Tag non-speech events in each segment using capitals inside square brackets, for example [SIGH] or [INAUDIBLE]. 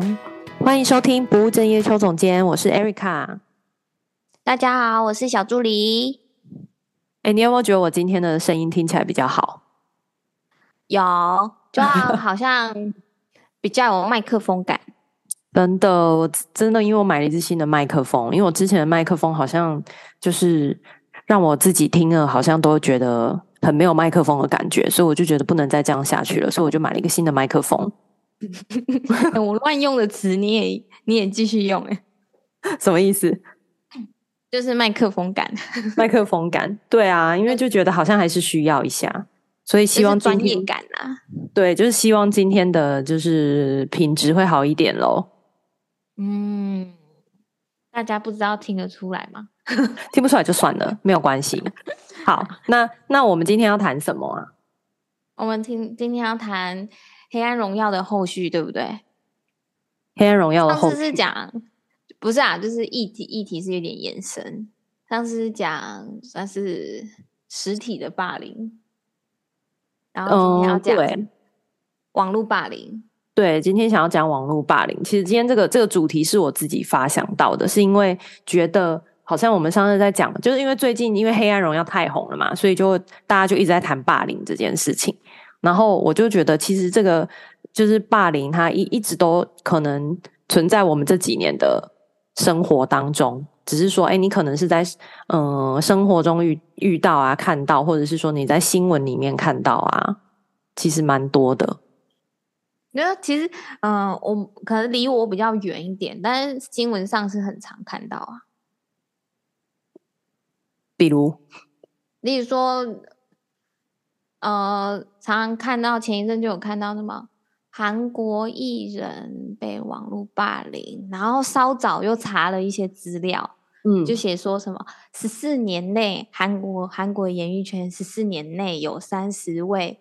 嗯，欢迎收听不务正业邱总监，我是 Erica。大家好，我是小助理。哎，你有没有觉得我今天的声音听起来比较好？有，就好像比较有麦克风感。真的，我真的，因为我买了一支新的麦克风，因为我之前的麦克风好像就是让我自己听了，好像都觉得很没有麦克风的感觉，所以我就觉得不能再这样下去了，所以我就买了一个新的麦克风。[LAUGHS] 我乱用的词你也你也继续用哎，什么意思？就是麦克风感，麦克风感，对啊，因为就觉得好像还是需要一下，所以希望专业感啊，对，就是希望今天的就是品质会好一点喽。嗯，大家不知道听得出来吗？[LAUGHS] 听不出来就算了，没有关系。好，那那我们今天要谈什么啊？我们听今天要谈。黑暗荣耀的后续，对不对？黑暗荣耀的后续上次是讲，不是啊，就是议题，议题是有点延伸。上次是讲算是实体的霸凌，然后今天要讲网络霸凌。嗯，对，今天想要讲网络霸凌。其实今天这个这个主题是我自己发想到的，是因为觉得好像我们上次在讲，就是因为最近因为黑暗荣耀太红了嘛，所以就大家就一直在谈霸凌这件事情。然后我就觉得，其实这个就是霸凌，它一一直都可能存在我们这几年的生活当中。只是说，哎，你可能是在嗯、呃、生活中遇遇到啊，看到，或者是说你在新闻里面看到啊，其实蛮多的。那其实，嗯、呃，我可能离我比较远一点，但是新闻上是很常看到啊。比如，例如说。呃，常常看到前一阵就有看到什么韩国艺人被网络霸凌，然后稍早又查了一些资料，嗯，就写说什么十四年内韩国韩国演艺圈十四年内有三十位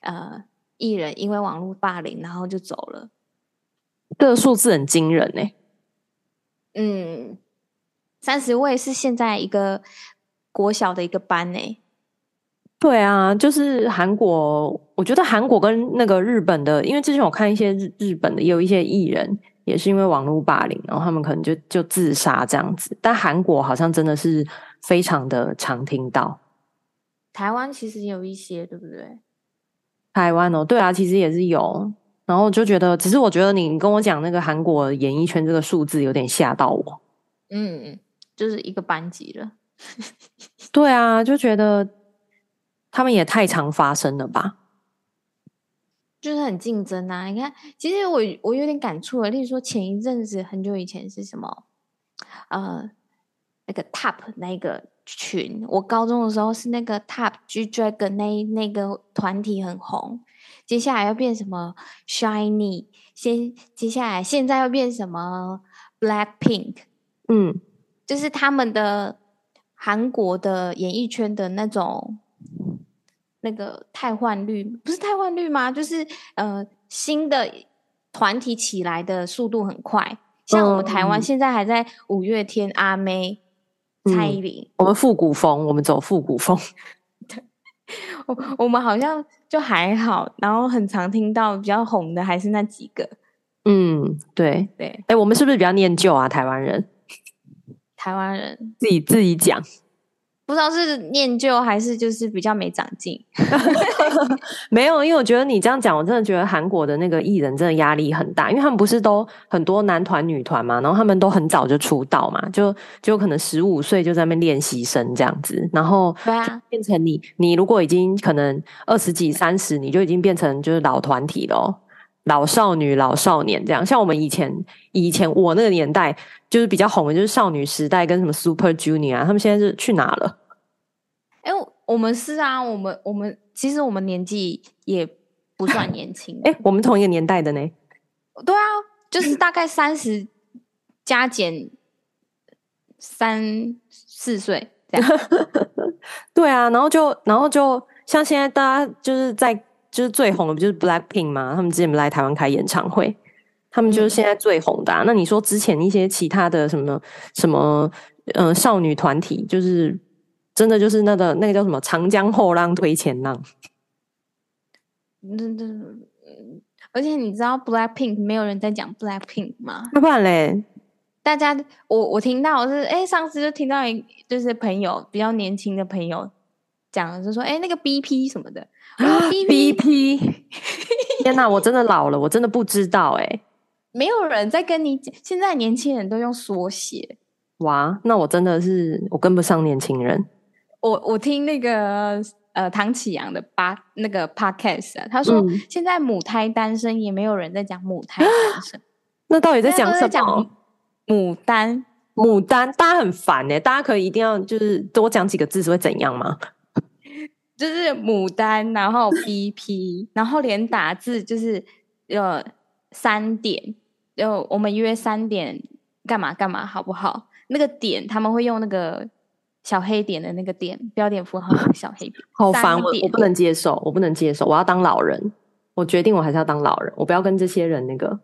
呃艺人因为网络霸凌然后就走了，这个数字很惊人呢。嗯，三十位是现在一个国小的一个班呢。对啊，就是韩国，我觉得韩国跟那个日本的，因为之前我看一些日日本的，也有一些艺人也是因为网络霸凌，然后他们可能就就自杀这样子。但韩国好像真的是非常的常听到。台湾其实有一些，对不对？台湾哦，对啊，其实也是有。然后就觉得，只是我觉得你跟我讲那个韩国演艺圈这个数字有点吓到我。嗯，就是一个班级了。[LAUGHS] 对啊，就觉得。他们也太常发生了吧？就是很竞争啊！你看，其实我我有点感触了。例如说，前一阵子很久以前是什么？呃，那个 TOP 那个群，我高中的时候是那个 TOP G Dragon 那那个团体很红。接下来要变什么 Shiny？先接下来现在要变什么 Blackpink？嗯，就是他们的韩国的演艺圈的那种。那个汰换率不是汰换率吗？就是呃，新的团体起来的速度很快。像我们台湾现在还在五月天、阿妹、蔡依林，我们复古风，我们走复古风。[LAUGHS] 对，我我们好像就还好，然后很常听到比较红的还是那几个。嗯，对对。哎、欸，我们是不是比较念旧啊？台湾人，台湾人自己自己讲。不知道是念旧还是就是比较没长进，[LAUGHS] 没有，因为我觉得你这样讲，我真的觉得韩国的那个艺人真的压力很大，因为他们不是都很多男团女团嘛，然后他们都很早就出道嘛，就就可能十五岁就在那边练习生这样子，然后变成你你如果已经可能二十几三十，你就已经变成就是老团体咯，老少女老少年这样，像我们以前以前我那个年代。就是比较红的，就是少女时代跟什么 Super Junior 啊，他们现在是去哪了？哎、欸，我们是啊，我们我们其实我们年纪也不算年轻。[LAUGHS] 哎、欸，我们同一个年代的呢？对啊，就是大概三十加减三四岁这样。[LAUGHS] 对啊，然后就然后就像现在大家就是在就是最红的不就是 Blackpink 嘛？他们之前来台湾开演唱会。他们就是现在最红的啊。那你说之前一些其他的什么什么呃少女团体，就是真的就是那个那个叫什么长江后浪推前浪。那那而且你知道 Blackpink 没有人在讲 Blackpink 吗？那不然嘞？大家，我我听到是，哎，上次就听到一就是朋友比较年轻的朋友讲，就说，哎，那个 BP 什么的，[GASPS] [LAUGHS] BP，[LAUGHS] 天哪，我真的老了，我真的不知道，哎，没有人在跟你讲，现在年轻人都用缩写，哇，那我真的是我跟不上年轻人。我我听那个呃唐启阳的八那个 podcast 啊，他说、嗯、现在母胎单身也没有人在讲母胎单身，[GASPS] 那到底在讲什么？牡丹，牡丹，大家很烦哎，大家可以一定要就是多讲几个字是会怎样吗？就是牡丹，然后 [LAUGHS] BP，然后连打字就是呃三点，就我们约三点干嘛干嘛好不好？那个点他们会用那个。小黑点的那个点，标点符号小黑点，[LAUGHS] 好烦我，我不能接受，我不能接受，我要当老人，我决定我还是要当老人，我不要跟这些人那个，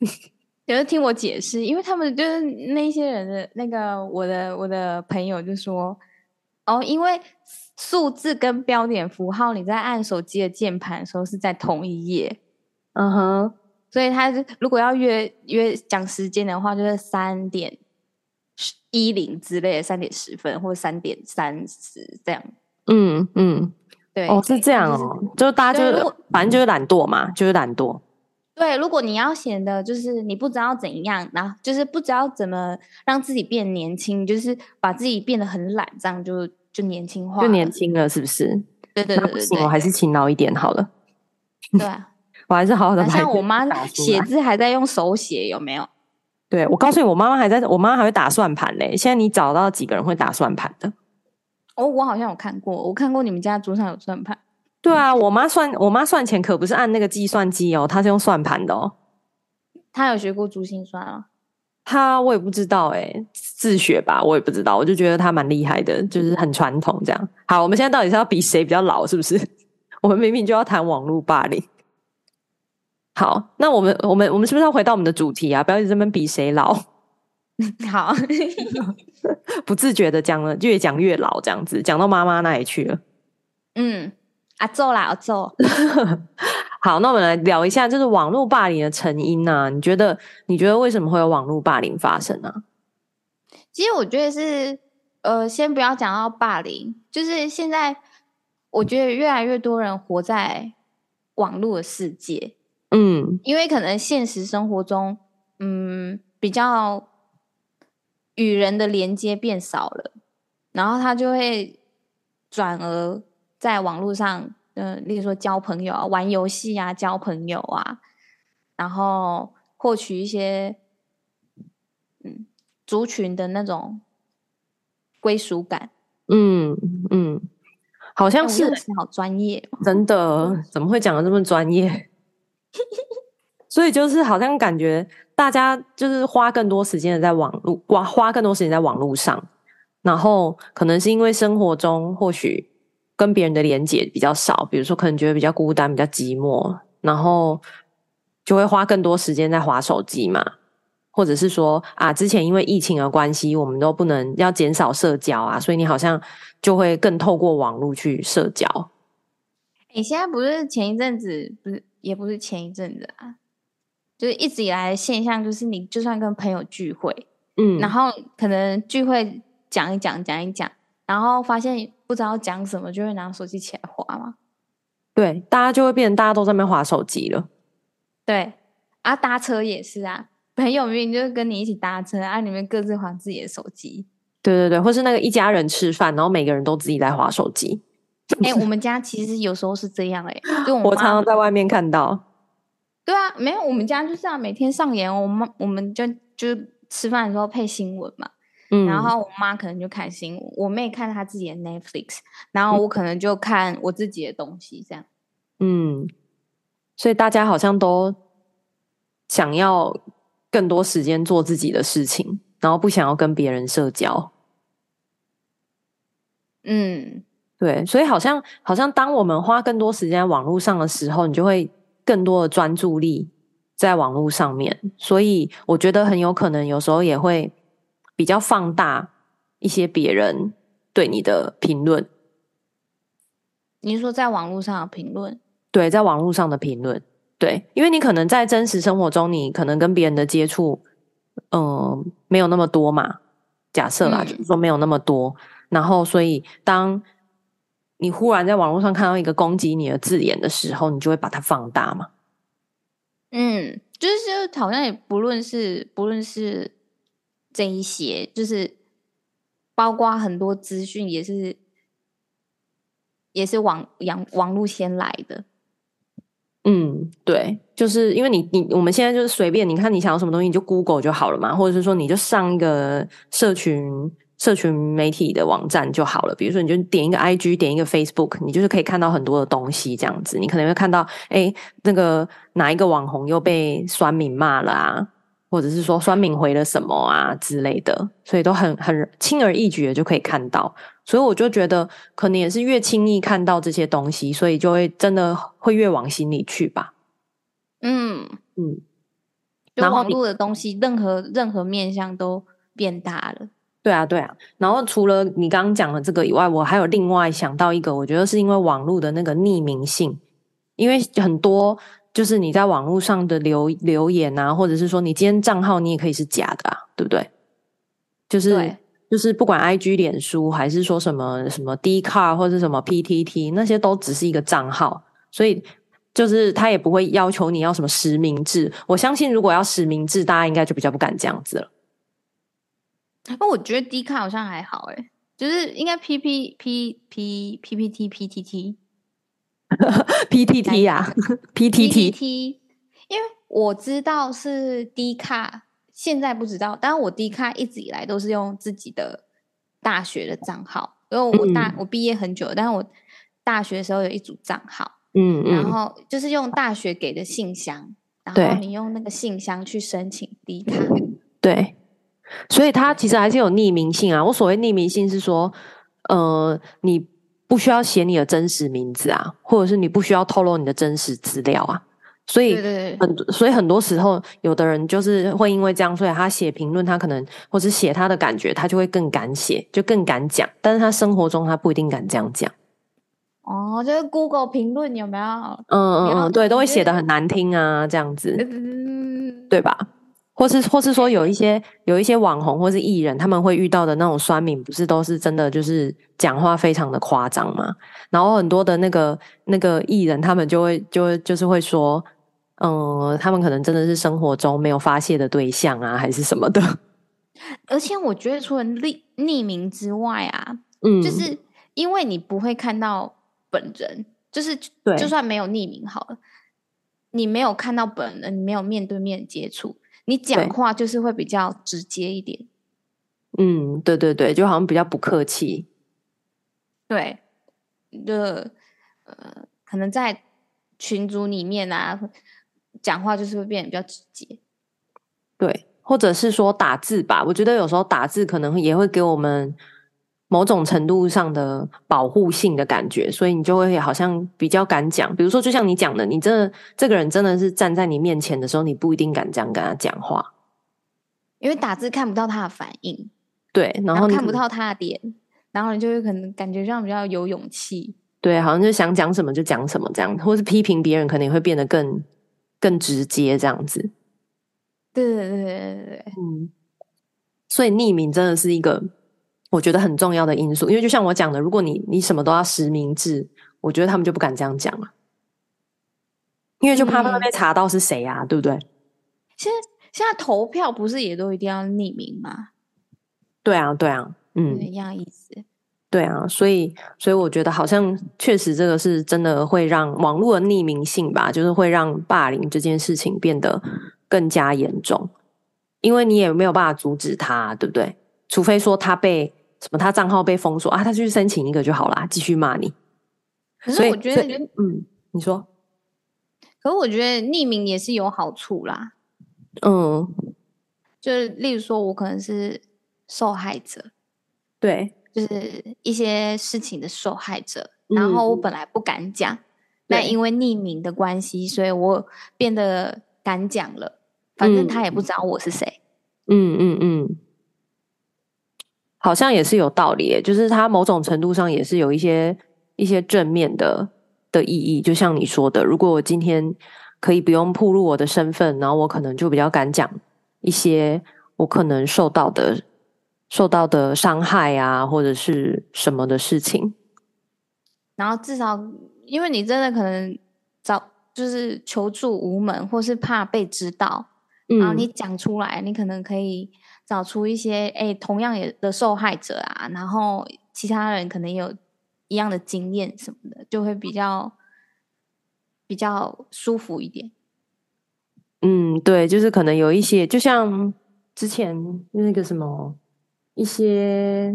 [LAUGHS] 有人听我解释，因为他们就是那些人的那个我的我的朋友就说，哦，因为数字跟标点符号你在按手机的键盘的时候是在同一页，嗯哼，所以他如果要约约讲时间的话，就是三点。一零之类的三点十分或者三点三十这样，嗯嗯，对哦是这样哦，就是、就大家就反正就是懒惰嘛，就是懒惰。对，如果你要显得就是你不知道怎样，然后就是不知道怎么让自己变年轻，就是把自己变得很懒，这样就就年轻化，就年轻了，是不是？对对对，我还是勤劳一点好了。[LAUGHS] 对啊，[LAUGHS] 我还是好好的。像我妈写字还在用手写，有没有？对，我告诉你，我妈妈还在，我妈妈还会打算盘嘞。现在你找到几个人会打算盘的？哦，我好像有看过，我看过你们家桌上有算盘。对啊，我妈算，我妈算钱可不是按那个计算机哦，她是用算盘的哦。她有学过珠心算啊？她我也不知道哎，自学吧，我也不知道。我就觉得他蛮厉害的，就是很传统这样。好，我们现在到底是要比谁比较老，是不是？[LAUGHS] 我们明明就要谈网络霸凌。好，那我们我们我们是不是要回到我们的主题啊？不要一直在这边比谁老。[LAUGHS] 好，[LAUGHS] 不自觉的讲了，越讲越老，这样子讲到妈妈那里去了。嗯，啊，做啦，做。好，那我们来聊一下，就是网络霸凌的成因呢、啊？你觉得？你觉得为什么会有网络霸凌发生呢、啊？其实我觉得是，呃，先不要讲到霸凌，就是现在我觉得越来越多人活在网络的世界。嗯，因为可能现实生活中，嗯，比较与人的连接变少了，然后他就会转而在网络上，嗯、呃，例如说交朋友啊、玩游戏啊、交朋友啊，然后获取一些嗯族群的那种归属感。嗯嗯，好像是好专业，真的，怎么会讲的这么专业？[LAUGHS] 所以就是好像感觉大家就是花更多时间的在网络，花花更多时间在网络上，然后可能是因为生活中或许跟别人的连接比较少，比如说可能觉得比较孤单、比较寂寞，然后就会花更多时间在滑手机嘛，或者是说啊，之前因为疫情的关系，我们都不能要减少社交啊，所以你好像就会更透过网络去社交。你现在不是前一阵子不是？也不是前一阵子啊，就是一直以来的现象，就是你就算跟朋友聚会，嗯，然后可能聚会讲一讲，讲一讲，然后发现不知道讲什么，就会拿手机起来滑嘛。对，大家就会变成大家都在那边滑手机了。对，啊，搭车也是啊，朋友明明就是跟你一起搭车，啊，你们各自划自己的手机。对对对，或是那个一家人吃饭，然后每个人都自己在划手机。哎、欸，我们家其实有时候是这样哎、欸，就我，[LAUGHS] 我常常在外面看到。对啊，没有，我们家就是啊，每天上演，我们我们就就吃饭的时候配新闻嘛，嗯，然后我妈可能就看新闻，我妹看她自己的 Netflix，然后我可能就看我自己的东西，这样。嗯，所以大家好像都想要更多时间做自己的事情，然后不想要跟别人社交。嗯。对，所以好像好像当我们花更多时间在网络上的时候，你就会更多的专注力在网络上面。所以我觉得很有可能有时候也会比较放大一些别人对你的评论。你是说在网络上的评论？对，在网络上的评论。对，因为你可能在真实生活中，你可能跟别人的接触，嗯、呃，没有那么多嘛。假设啦，就是说没有那么多，嗯、然后所以当你忽然在网络上看到一个攻击你的字眼的时候，你就会把它放大嘛。嗯，就是好像也不论是不论是这一些，就是包括很多资讯也是也是网网网络先来的。嗯，对，就是因为你你我们现在就是随便，你看你想要什么东西，你就 Google 就好了嘛，或者是说你就上一个社群社群媒体的网站就好了。比如说，你就点一个 IG，点一个 Facebook，你就是可以看到很多的东西，这样子，你可能会看到，哎，那个哪一个网红又被酸民骂了啊，或者是说酸敏回了什么啊之类的，所以都很很轻而易举的就可以看到。所以我就觉得，可能也是越轻易看到这些东西，所以就会真的会越往心里去吧。嗯嗯，然后网络的东西，任何任何面向都变大了。对啊，对啊。然后除了你刚刚讲的这个以外，我还有另外想到一个，我觉得是因为网络的那个匿名性，因为很多就是你在网络上的留留言啊，或者是说你今天账号你也可以是假的啊，对不对？就是。就是不管 IG、脸书还是说什么什么 Dcard 或者什么 PTT，那些都只是一个账号，所以就是他也不会要求你要什么实名制。我相信如果要实名制，大家应该就比较不敢这样子了。那我觉得 Dcard 好像还好诶，就是应该 P P P P P P T P T T [LAUGHS] P T T 呀 P T T，因为我知道是 Dcard。现在不知道，但是我 D 卡一直以来都是用自己的大学的账号，因为我大、嗯、我毕业很久，但是我大学的时候有一组账号，嗯，嗯，然后就是用大学给的信箱，然后你用那个信箱去申请 D 卡，对，所以它其实还是有匿名性啊。我所谓匿名性是说，呃，你不需要写你的真实名字啊，或者是你不需要透露你的真实资料啊。所以很所以很多时候，有的人就是会因为这样，所以他写评论，他可能或是写他的感觉，他就会更敢写，就更敢讲。但是他生活中他不一定敢这样讲。哦，就是 Google 评论有没有？嗯嗯嗯，对，都会写的很难听啊，这样子，嗯、对吧？或是或是说有一些有一些网红或是艺人，他们会遇到的那种酸民，不是都是真的就是讲话非常的夸张吗？然后很多的那个那个艺人，他们就会就会就是会说。嗯，他们可能真的是生活中没有发泄的对象啊，还是什么的。[LAUGHS] 而且我觉得，除了匿匿名之外啊，嗯，就是因为你不会看到本人，就是，就算没有匿名好了，你没有看到本人，你没有面对面接触，你讲话就是会比较直接一点。嗯，对对对，就好像比较不客气。对，就呃，可能在群组里面啊。讲话就是会变得比较直接，对，或者是说打字吧。我觉得有时候打字可能也会给我们某种程度上的保护性的感觉，所以你就会好像比较敢讲。比如说，就像你讲的，你真的这个人真的是站在你面前的时候，你不一定敢这样跟他讲话，因为打字看不到他的反应，对，然后，看不到他的脸，然后你就会可能感觉这样比较有勇气，对，好像就想讲什么就讲什么这样，或是批评别人，可能会变得更。更直接这样子，对对对对对，嗯，所以匿名真的是一个我觉得很重要的因素，因为就像我讲的，如果你你什么都要实名制，我觉得他们就不敢这样讲了，因为就怕他们被查到是谁啊，嗯、对不对？现在现在投票不是也都一定要匿名吗？对啊，对啊，嗯，一样意思。对啊，所以所以我觉得好像确实这个是真的会让网络的匿名性吧，就是会让霸凌这件事情变得更加严重，因为你也没有办法阻止他，对不对？除非说他被什么，他账号被封锁啊，他去申请一个就好啦，继续骂你。可是我觉得，嗯，你说，可是我觉得匿名也是有好处啦，嗯，就是例如说我可能是受害者，对。就是一些事情的受害者，然后我本来不敢讲，嗯、但因为匿名的关系，所以我变得敢讲了。反正他也不知道我是谁。嗯嗯嗯，好像也是有道理，就是它某种程度上也是有一些一些正面的的意义。就像你说的，如果我今天可以不用暴露我的身份，然后我可能就比较敢讲一些我可能受到的受到的伤害啊，或者是什么的事情。然后至少，因为你真的可能找就是求助无门，或是怕被知道，嗯、然后你讲出来，你可能可以找出一些哎同样也的受害者啊，然后其他人可能也有一样的经验什么的，就会比较。比较舒服一点，嗯，对，就是可能有一些，就像之前那个什么一些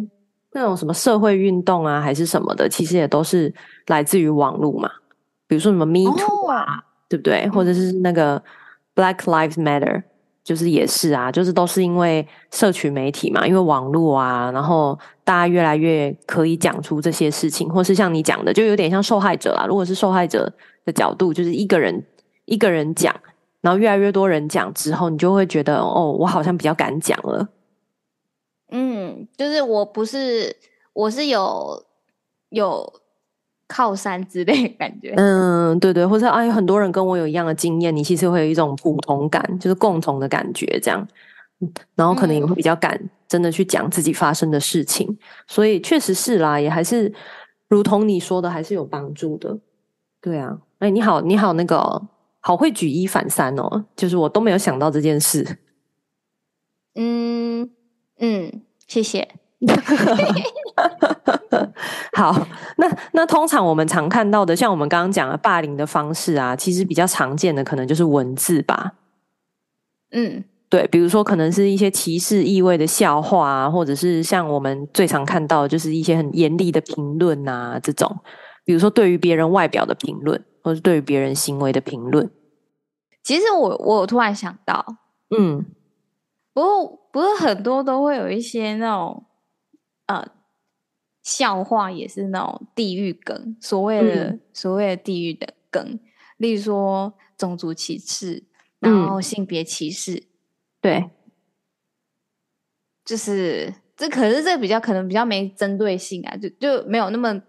那种什么社会运动啊，还是什么的，其实也都是来自于网络嘛。比如说什么 Me Too 啊，哦、对不对？或者是那个 Black Lives Matter，就是也是啊，就是都是因为社群媒体嘛，因为网络啊，然后大家越来越可以讲出这些事情，或是像你讲的，就有点像受害者啊。如果是受害者。的角度就是一个人一个人讲，然后越来越多人讲之后，你就会觉得哦，我好像比较敢讲了。嗯，就是我不是，我是有有靠山之类的感觉。嗯，对对，或者啊，有很多人跟我有一样的经验，你其实会有一种普通感，就是共同的感觉这样。然后可能也会比较敢真的去讲自己发生的事情，嗯、所以确实是啦，也还是如同你说的，还是有帮助的。对啊。哎，你好，你好，那个好会举一反三哦，就是我都没有想到这件事。嗯嗯，谢谢。[LAUGHS] [LAUGHS] 好，那那通常我们常看到的，像我们刚刚讲的霸凌的方式啊，其实比较常见的可能就是文字吧。嗯，对，比如说可能是一些歧视意味的笑话啊，或者是像我们最常看到的就是一些很严厉的评论啊，这种，比如说对于别人外表的评论。或是对于别人行为的评论，其实我我突然想到，嗯，不过不是很多都会有一些那种呃笑话，也是那种地域梗，所谓的、嗯、所谓的地域的梗，例如说种族歧视，然后性别歧视，嗯、对，就是这可是这比较可能比较没针对性啊，就就没有那么。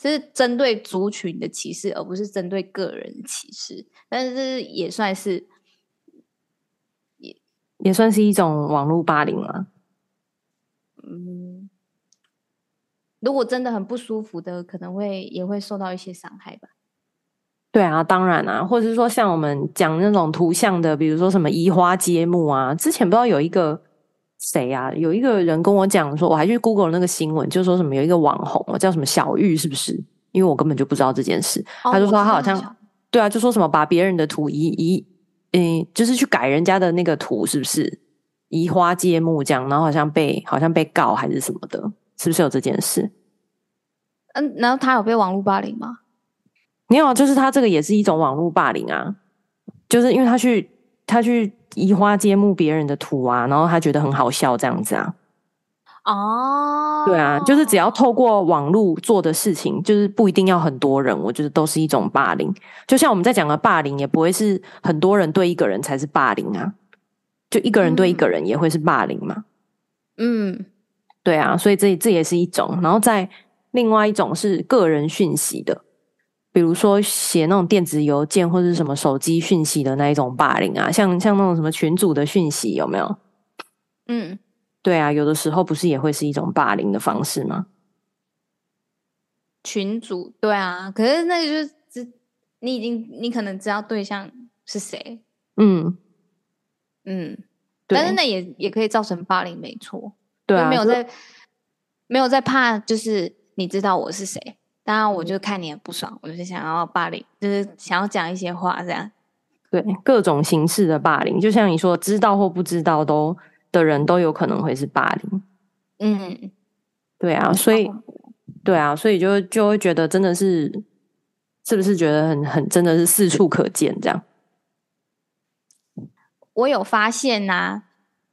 是针对族群的歧视，而不是针对个人歧视。但是也算是，也也算是一种网络霸凌啊。嗯，如果真的很不舒服的，可能会也会受到一些伤害吧。对啊，当然啊，或者是说像我们讲那种图像的，比如说什么移花接木啊，之前不知道有一个。谁、啊？有一个人跟我讲说，我还去 Google 那个新闻，就说什么有一个网红，叫什么小玉，是不是？因为我根本就不知道这件事。哦、他就说他好像，对啊，就说什么把别人的图移移，嗯，就是去改人家的那个图，是不是？移花接木这样，然后好像被好像被告还是什么的，是不是有这件事？嗯，然后他有被网络霸凌吗？没有，就是他这个也是一种网络霸凌啊，就是因为他去他去。移花接木别人的图啊，然后他觉得很好笑，这样子啊。哦，对啊，就是只要透过网络做的事情，就是不一定要很多人，我觉得都是一种霸凌。就像我们在讲的霸凌，也不会是很多人对一个人才是霸凌啊，就一个人对一个人也会是霸凌嘛。嗯，对啊，所以这这也是一种。然后再另外一种是个人讯息的。比如说写那种电子邮件或者是什么手机讯息的那一种霸凌啊，像像那种什么群组的讯息有没有？嗯，对啊，有的时候不是也会是一种霸凌的方式吗？群组，对啊，可是那个就是你已经你可能知道对象是谁，嗯嗯，对但是那也也可以造成霸凌，没错，对啊，没有在没有在怕，就是你知道我是谁。当然，我就看你很不爽，我就是想要霸凌，就是想要讲一些话，这样。对，各种形式的霸凌，就像你说，知道或不知道都的人都有可能会是霸凌。嗯，对啊，所以，对啊，所以就就会觉得真的是，是不是觉得很很真的是四处可见这样？我有发现呐、啊，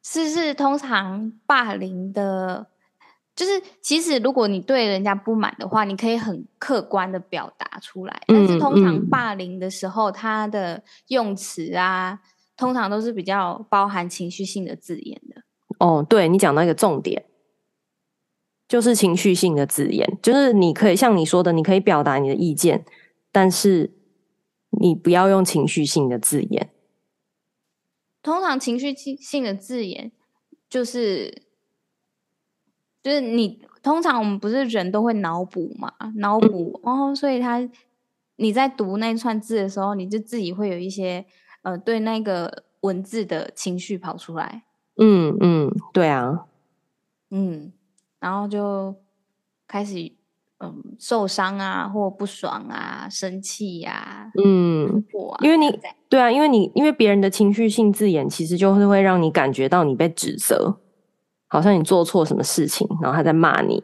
是是通常霸凌的。就是，其实如果你对人家不满的话，你可以很客观的表达出来。但是通常霸凌的时候，他的用词啊，通常都是比较包含情绪性的字眼的。哦，对，你讲到一个重点，就是情绪性的字眼，就是你可以像你说的，你可以表达你的意见，但是你不要用情绪性的字眼。通常情绪性的字眼就是就是你通常我们不是人都会脑补嘛，脑补，然后所以他你在读那串字的时候，你就自己会有一些呃对那个文字的情绪跑出来。嗯嗯，对啊，嗯，然后就开始嗯受伤啊，或不爽啊，生气呀，嗯，啊、因为你对啊，因为你因为别人的情绪性字眼，其实就是会让你感觉到你被指责，好像你做错什么事情，然后他在骂你，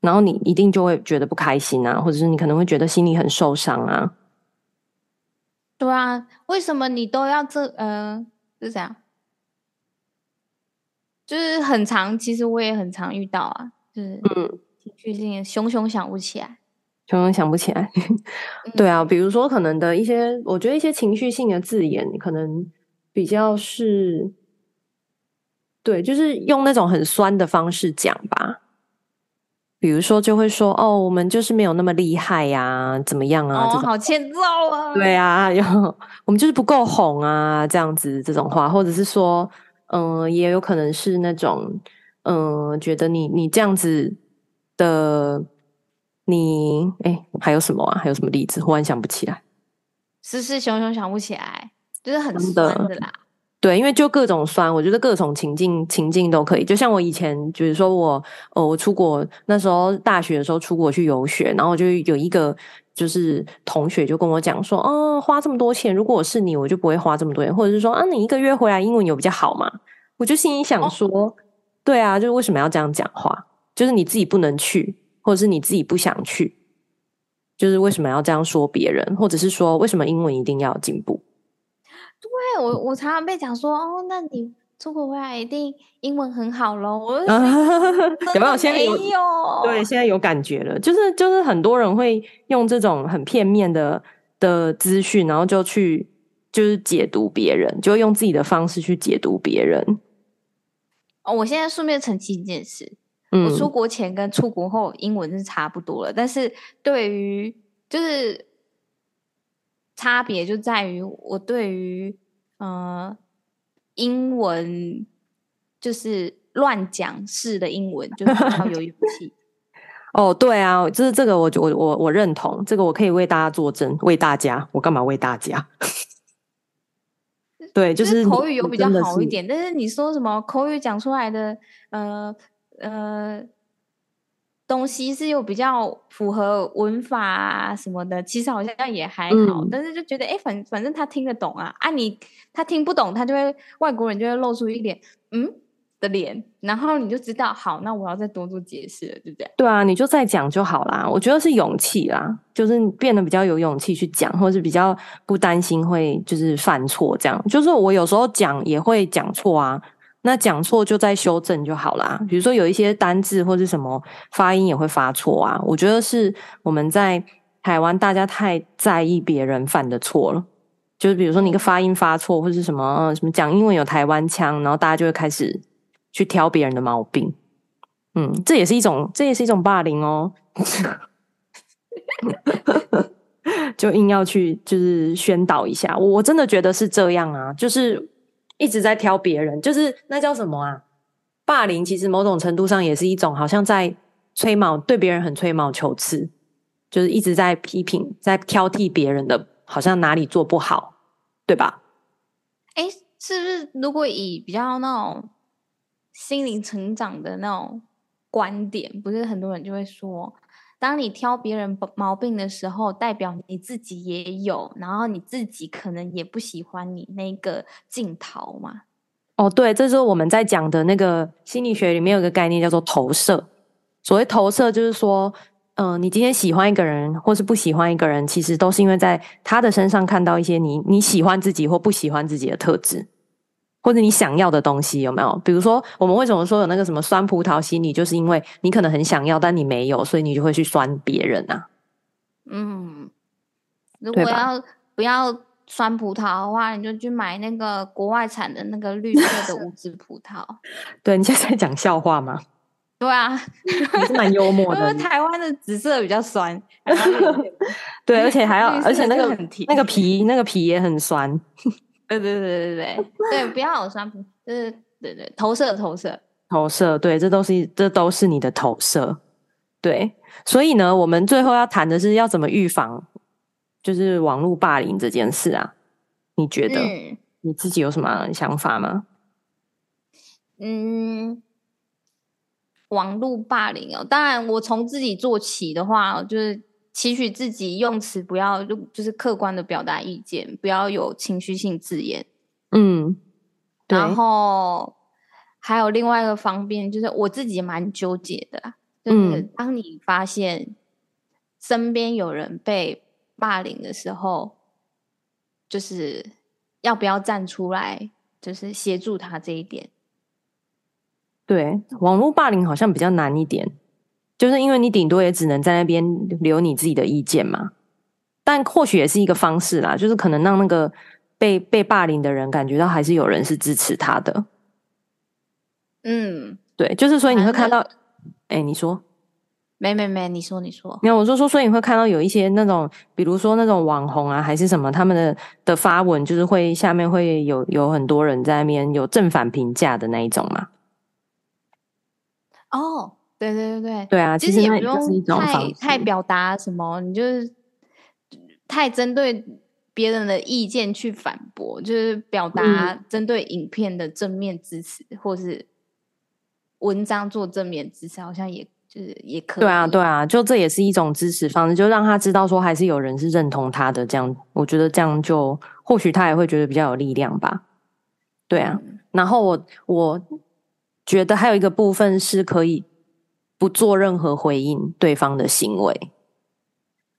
然后你一定就会觉得不开心啊，或者是你可能会觉得心里很受伤啊。对啊，为什么你都要这呃是这样？就是很常，其实我也很常遇到啊，就是嗯，情绪性熊熊想不起来，熊熊想不起来。[LAUGHS] 对啊，比如说可能的一些，我觉得一些情绪性的字眼，可能比较是，对，就是用那种很酸的方式讲吧。比如说就会说哦，我们就是没有那么厉害呀，啊，怎么样啊？哦，好欠揍啊！对啊，[LAUGHS] 然后我们就是不够红啊，这样子这种话，或者是说。嗯、呃，也有可能是那种，嗯、呃，觉得你你这样子的，你哎，还有什么啊？还有什么例子？忽然想不起来，是是熊熊想不起来，就是很酸的啦。对，因为就各种酸，我觉得各种情境情境都可以。就像我以前，就是说我，呃，我出国那时候大学的时候出国去游学，然后我就有一个就是同学就跟我讲说，哦，花这么多钱，如果我是你，我就不会花这么多钱，或者是说啊，你一个月回来英文有比较好吗？我就心里想说，哦、对啊，就是为什么要这样讲话？就是你自己不能去，或者是你自己不想去，就是为什么要这样说别人，或者是说为什么英文一定要进步？对，我我常常被讲说哦，那你出国回来一定英文很好喽。我 [LAUGHS] 有没有？现在有，对，现在有感觉了。就是就是很多人会用这种很片面的的资讯，然后就去就是解读别人，就会用自己的方式去解读别人。哦，我现在顺便澄清一件事，嗯，我出国前跟出国后英文是差不多了，但是对于就是。差别就在于我对于呃英文就是乱讲式的英文就是比较有勇气。[LAUGHS] 哦，对啊，就是这个我我我我认同，这个我可以为大家作证，为大家，我干嘛为大家？[LAUGHS] 对，就是口语有比较好一点，但是你说什么口语讲出来的呃呃。东西是又比较符合文法啊什么的，其实好像也还好，嗯、但是就觉得哎，反反正他听得懂啊，啊你他听不懂，他就会外国人就会露出一脸嗯的脸，然后你就知道好，那我要再多做解释了，对不对。对啊，你就再讲就好啦。我觉得是勇气啦，就是变得比较有勇气去讲，或者是比较不担心会就是犯错这样。就是我有时候讲也会讲错啊。那讲错就再修正就好啦。比如说有一些单字或是什么发音也会发错啊。我觉得是我们在台湾大家太在意别人犯的错了。就是比如说你个发音发错，或是什么什么讲英文有台湾腔，然后大家就会开始去挑别人的毛病。嗯，这也是一种，这也是一种霸凌哦。[LAUGHS] 就硬要去就是宣导一下，我真的觉得是这样啊，就是。一直在挑别人，就是那叫什么啊？霸凌其实某种程度上也是一种，好像在吹毛，对别人很吹毛求疵，就是一直在批评，在挑剔别人的，好像哪里做不好，对吧？哎，是不是？如果以比较那种心灵成长的那种观点，不是很多人就会说。当你挑别人毛病的时候，代表你自己也有，然后你自己可能也不喜欢你那个镜头嘛。哦，对，这是我们在讲的那个心理学里面有一个概念叫做投射。所谓投射，就是说，嗯、你今天喜欢一个人，或是不喜欢一个人，其实都是因为在他的身上看到一些你你喜欢自己或不喜欢自己的特质。或者你想要的东西有没有？比如说，我们为什么说有那个什么酸葡萄心理，就是因为你可能很想要，但你没有，所以你就会去酸别人啊。嗯，如果要不要酸葡萄的话，你就去买那个国外产的那个绿色的无籽葡萄。[LAUGHS] 对，你现在在讲笑话吗？对啊，[LAUGHS] 你是蛮幽默的。[LAUGHS] 因为台湾的紫色比较酸，对，而且还要，而且那个那个皮那个皮也很酸。对对对对对对，不要有酸皮，就是对对投射投射投射，对，这都是这都是你的投射。对，所以呢，我们最后要谈的是要怎么预防，就是网络霸凌这件事啊？你觉得你自己有什么想法吗？嗯。网络霸凌哦，当然我从自己做起的话，就是期许自己用词不要就就是客观的表达意见，不要有情绪性字眼。嗯，然后还有另外一个方面，就是我自己也蛮纠结的，就是当你发现身边有人被霸凌的时候，就是要不要站出来，就是协助他这一点。对，网络霸凌好像比较难一点，就是因为你顶多也只能在那边留你自己的意见嘛。但或许也是一个方式啦，就是可能让那个被被霸凌的人感觉到还是有人是支持他的。嗯，对，就是所以你会看到，哎，你说，没没没，你说你说，没有，我就说，所以你会看到有一些那种，比如说那种网红啊，还是什么，他们的的发文就是会下面会有有很多人在那边有正反评价的那一种嘛。哦，对对对对，对啊，其实也不用太太表达什么，你就是太针对别人的意见去反驳，就是表达针对影片的正面支持，嗯、或是文章做正面支持，好像也就是也可以。对啊，对啊，就这也是一种支持方式，就让他知道说还是有人是认同他的，这样我觉得这样就或许他也会觉得比较有力量吧。对啊，嗯、然后我我。觉得还有一个部分是可以不做任何回应对方的行为，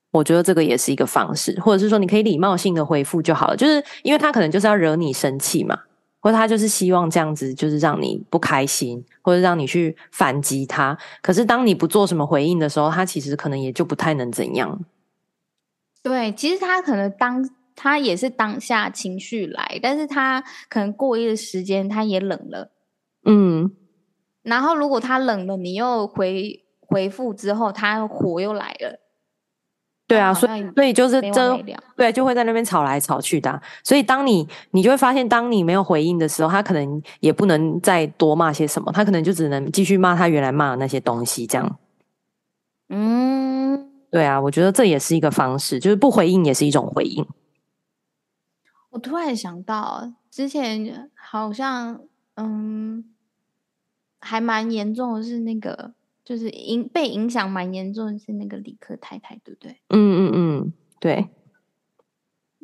我觉得这个也是一个方式，或者是说你可以礼貌性的回复就好了，就是因为他可能就是要惹你生气嘛，或者他就是希望这样子就是让你不开心，或者让你去反击他。可是当你不做什么回应的时候，他其实可能也就不太能怎样。对，其实他可能当他也是当下情绪来，但是他可能过一个时间他也冷了，嗯。然后，如果他冷了，你又回回复之后，他火又来了。对啊，所以所以就是这对，就会在那边吵来吵去的啊。所以当你你就会发现，当你没有回应的时候，他可能也不能再多骂些什么，他可能就只能继续骂他原来骂的那些东西，这样。嗯，对啊，我觉得这也是一个方式，就是不回应也是一种回应。我突然想到，之前好像嗯。还蛮严重的是那个，就是影被影响蛮严重的是那个理科太太，对不对？嗯嗯嗯，对。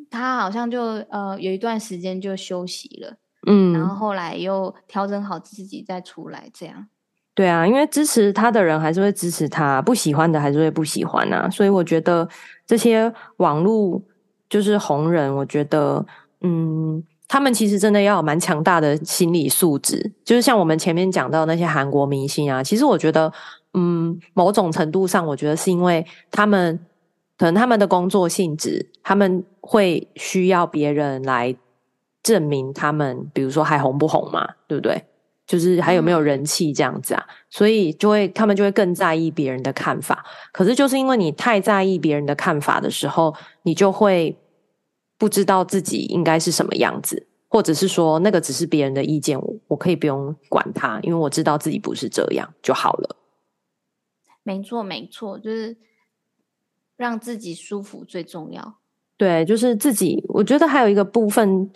他好像就呃有一段时间就休息了，嗯，然后后来又调整好自己再出来，这样。对啊，因为支持他的人还是会支持他，不喜欢的还是会不喜欢啊。所以我觉得这些网络就是红人，我觉得嗯。他们其实真的要有蛮强大的心理素质，就是像我们前面讲到那些韩国明星啊，其实我觉得，嗯，某种程度上，我觉得是因为他们可能他们的工作性质，他们会需要别人来证明他们，比如说还红不红嘛，对不对？就是还有没有人气这样子啊，所以就会他们就会更在意别人的看法。可是就是因为你太在意别人的看法的时候，你就会。不知道自己应该是什么样子，或者是说那个只是别人的意见，我我可以不用管他，因为我知道自己不是这样就好了。没错，没错，就是让自己舒服最重要。对，就是自己。我觉得还有一个部分，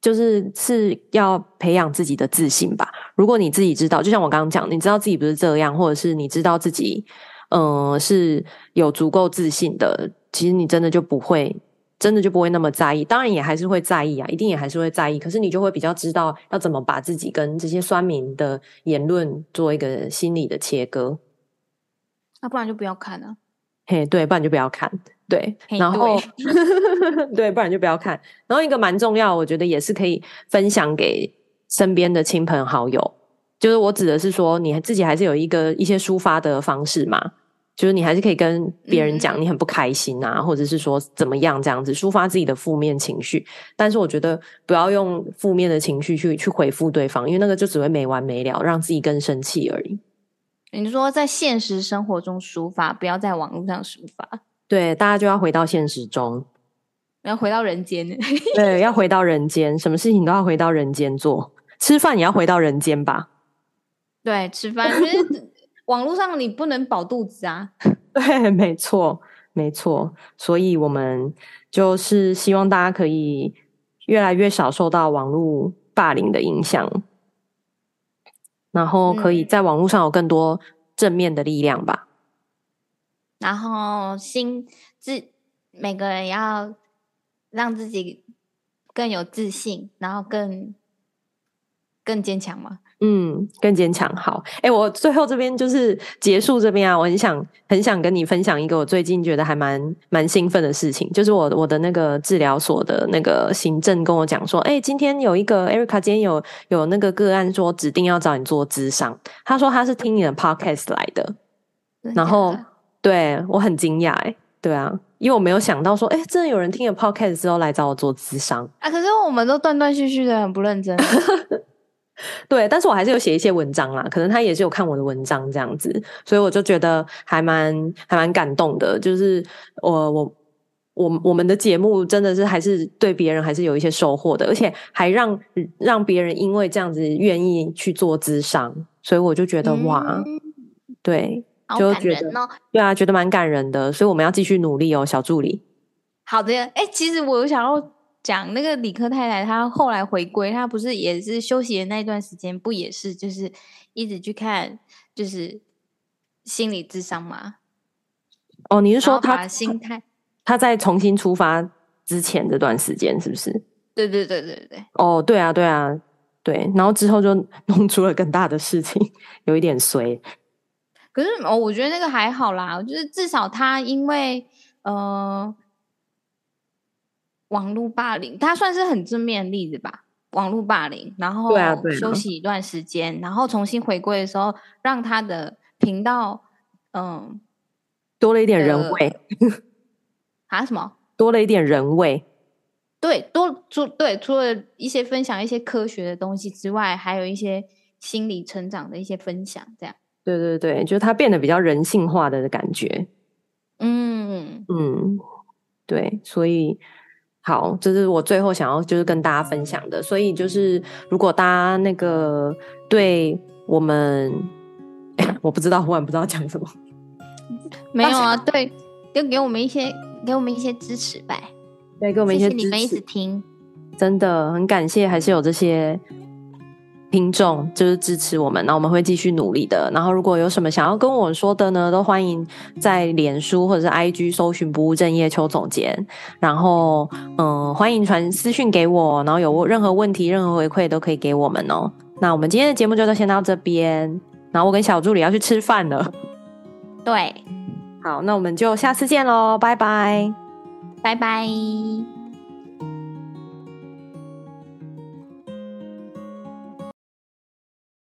就是是要培养自己的自信吧。如果你自己知道，就像我刚刚讲，你知道自己不是这样，或者是你知道自己，嗯、呃，是有足够自信的，其实你真的就不会。真的就不会那么在意，当然也还是会在意啊，一定也还是会在意。可是你就会比较知道要怎么把自己跟这些酸民的言论做一个心理的切割。那、啊、不然就不要看了。嘿，对，不然就不要看。对，然后对，[LAUGHS] 对，不然就不要看。然后一个蛮重要，我觉得也是可以分享给身边的亲朋好友。就是我指的是说，你自己还是有一个一些抒发的方式嘛。就是你还是可以跟别人讲你很不开心啊，嗯、或者是说怎么样这样子抒发自己的负面情绪，但是我觉得不要用负面的情绪去去回复对方，因为那个就只会没完没了，让自己更生气而已。你说在现实生活中抒发，不要在网络上抒发。对，大家就要回到现实中，要回到人间。[LAUGHS] 对，要回到人间，什么事情都要回到人间做。吃饭也要回到人间吧？对，吃饭，网络上你不能饱肚子啊。[LAUGHS] 对，没错，没错。所以我们就是希望大家可以越来越少受到网络霸凌的影响。然后可以在网络上有更多正面的力量吧。嗯、然后心自每个人要让自己更有自信，然后更更坚强嘛。嗯，更坚强。好，哎，我最后这边就是结束这边啊，我很想很想跟你分享一个我最近觉得还蛮蛮兴奋的事情，就是我我的那个治疗所的那个行政跟我讲说，哎，今天有一个 Erica，今天有有那个个案说指定要找你做咨商，他说他是听你的 Podcast 来的，然后对我很惊讶，哎，对啊，因为我没有想到说，哎，真的有人听了 Podcast 之后来找我做咨商啊，可是我们都断断续续的，很不认真。[LAUGHS] 对，但是我还是有写一些文章啦，可能他也是有看我的文章这样子，所以我就觉得还蛮还蛮感动的。就是我我我我们的节目真的是还是对别人还是有一些收获的，而且还让让别人因为这样子愿意去做咨商，所以我就觉得哇，嗯、对，就觉得、哦、对啊，觉得蛮感人的。所以我们要继续努力哦，小助理。好的，哎，其实我有想要。讲那个理科太太，她后来回归，她不是也是休息的那一段时间，不也是就是一直去看就是心理智商吗？哦，你是说她心态？她在重新出发之前这段时间是不是？对对对对对。哦，对啊对啊对，然后之后就 [LAUGHS] 弄出了更大的事情，有一点衰。可是哦，我觉得那个还好啦，就是至少她因为呃。网络霸凌，他算是很正面的例子吧。网络霸凌，然后休息一段时间，然后重新回归的时候，让他的频道嗯多了一点人味。啊？什么？多了一点人味？对，多除对除了一些分享一些科学的东西之外，还有一些心理成长的一些分享，这样。对对对，就是他变得比较人性化的感觉。嗯嗯，对，所以。好，这是我最后想要就是跟大家分享的，所以就是如果大家那个对我们，[LAUGHS] 我不知道，忽然不知道讲什么，没有啊，对，就给我们一些给我们一些支持呗，对，给我们一些支持，谢谢你们一直听，真的很感谢，还是有这些。听众就是支持我们，那我们会继续努力的。然后如果有什么想要跟我说的呢，都欢迎在脸书或者是 IG 搜寻不务正业邱总监。然后嗯，欢迎传私讯给我，然后有任何问题、任何回馈都可以给我们哦。那我们今天的节目就先到这边。然后我跟小助理要去吃饭了。对，好，那我们就下次见喽，拜拜，拜拜。